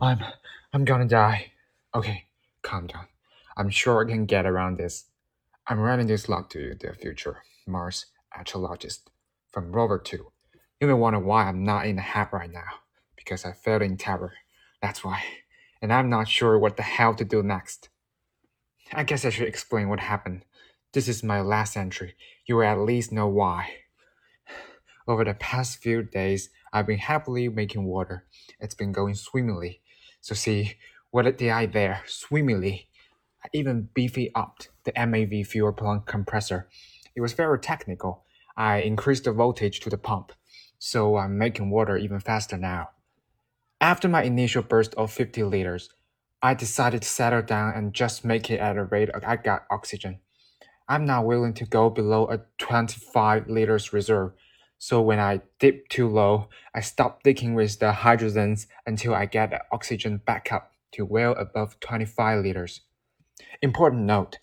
I'm I'm gonna die. Okay, calm down. I'm sure I can get around this. I'm writing this log to you, dear future Mars astrologist from Rover 2. You may wonder why I'm not in the HAB right now. Because I failed in terror. That's why. And I'm not sure what the hell to do next. I guess I should explain what happened. This is my last entry. You will at least know why. Over the past few days, I've been happily making water. It's been going swimmingly. So see, what did I there? Swimmingly. I even beefy up the MAV fuel plant compressor. It was very technical. I increased the voltage to the pump, so I'm making water even faster now. After my initial burst of 50 liters, I decided to settle down and just make it at a rate I got oxygen. I'm not willing to go below a 25 liters reserve, so when I dip too low, I stop digging with the hydrogens until I get the oxygen back up to well above 25 liters. Important note,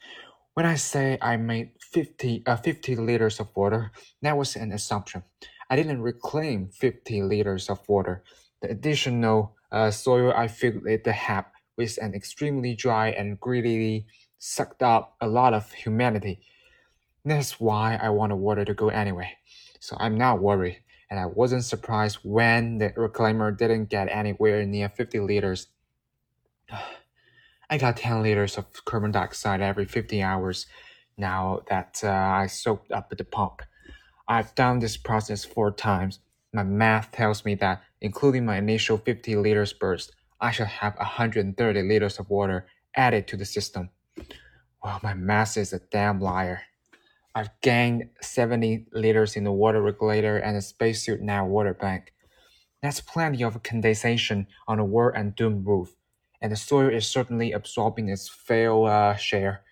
when I say I made 50, uh, 50 liters of water, that was an assumption. I didn't reclaim 50 liters of water. The additional uh, soil I filled it the HAB with an extremely dry and greedily sucked up a lot of humanity. That's why I wanted water to go anyway. So I'm not worried, and I wasn't surprised when the reclaimer didn't get anywhere near 50 liters. I got 10 liters of carbon dioxide every 50 hours now that uh, I soaked up the pump. I've done this process four times. My math tells me that, including my initial 50 liters burst, I shall have 130 liters of water added to the system. Well, my math is a damn liar. I've gained 70 liters in the water regulator and a spacesuit now water bank. That's plenty of condensation on the war and doom roof, and the soil is certainly absorbing its fair uh, share.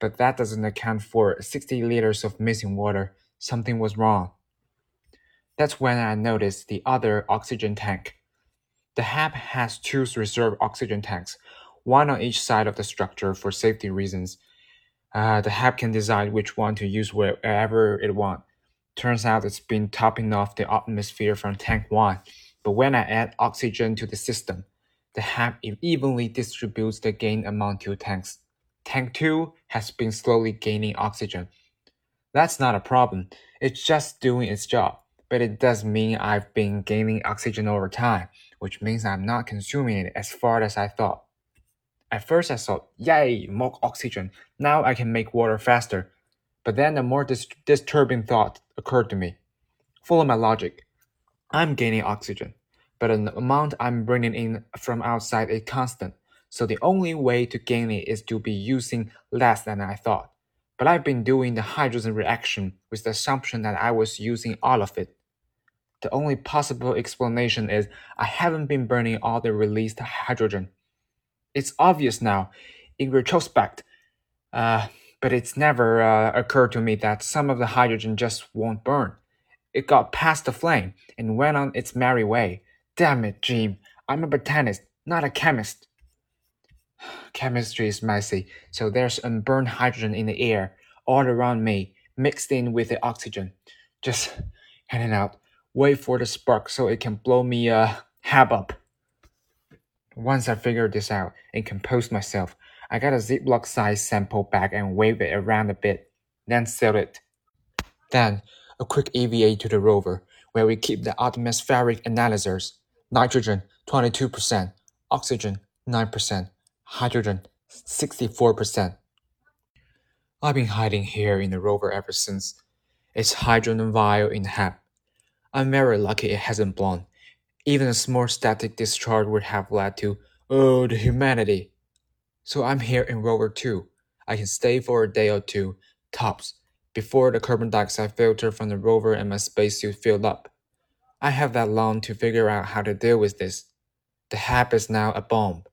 But that doesn't account for 60 liters of missing water. Something was wrong. That's when I noticed the other oxygen tank. The HAB has two reserve oxygen tanks, one on each side of the structure for safety reasons. Uh, the HAB can decide which one to use wherever it wants. Turns out it's been topping off the atmosphere from tank 1, but when I add oxygen to the system, the HAB evenly distributes the gain among two tanks. Tank 2 has been slowly gaining oxygen. That's not a problem, it's just doing its job, but it does mean I've been gaining oxygen over time, which means I'm not consuming it as far as I thought. At first, I thought, yay, more oxygen. Now I can make water faster. But then a more dis- disturbing thought occurred to me. Follow my logic. I'm gaining oxygen, but the amount I'm bringing in from outside is constant. So the only way to gain it is to be using less than I thought. But I've been doing the hydrogen reaction with the assumption that I was using all of it. The only possible explanation is I haven't been burning all the released hydrogen. It's obvious now, in retrospect, uh, but it's never uh, occurred to me that some of the hydrogen just won't burn. It got past the flame and went on its merry way. Damn it, Jim. I'm a botanist, not a chemist. Chemistry is messy, so there's unburned hydrogen in the air all around me, mixed in with the oxygen. Just hanging out. Wait for the spark so it can blow me a uh, hab up. Once I figured this out and composed myself, I got a Ziploc size sample bag and waved it around a bit, then sealed it. Then, a quick EVA to the rover, where we keep the atmospheric analyzers nitrogen 22%, oxygen 9%, hydrogen 64%. I've been hiding here in the rover ever since. It's hydrogen vial in the HAB. I'm very lucky it hasn't blown. Even a small static discharge would have led to, oh, the humanity. So I'm here in Rover 2. I can stay for a day or two, tops, before the carbon dioxide filter from the rover and my spacesuit filled up. I have that long to figure out how to deal with this. The HAB is now a bomb.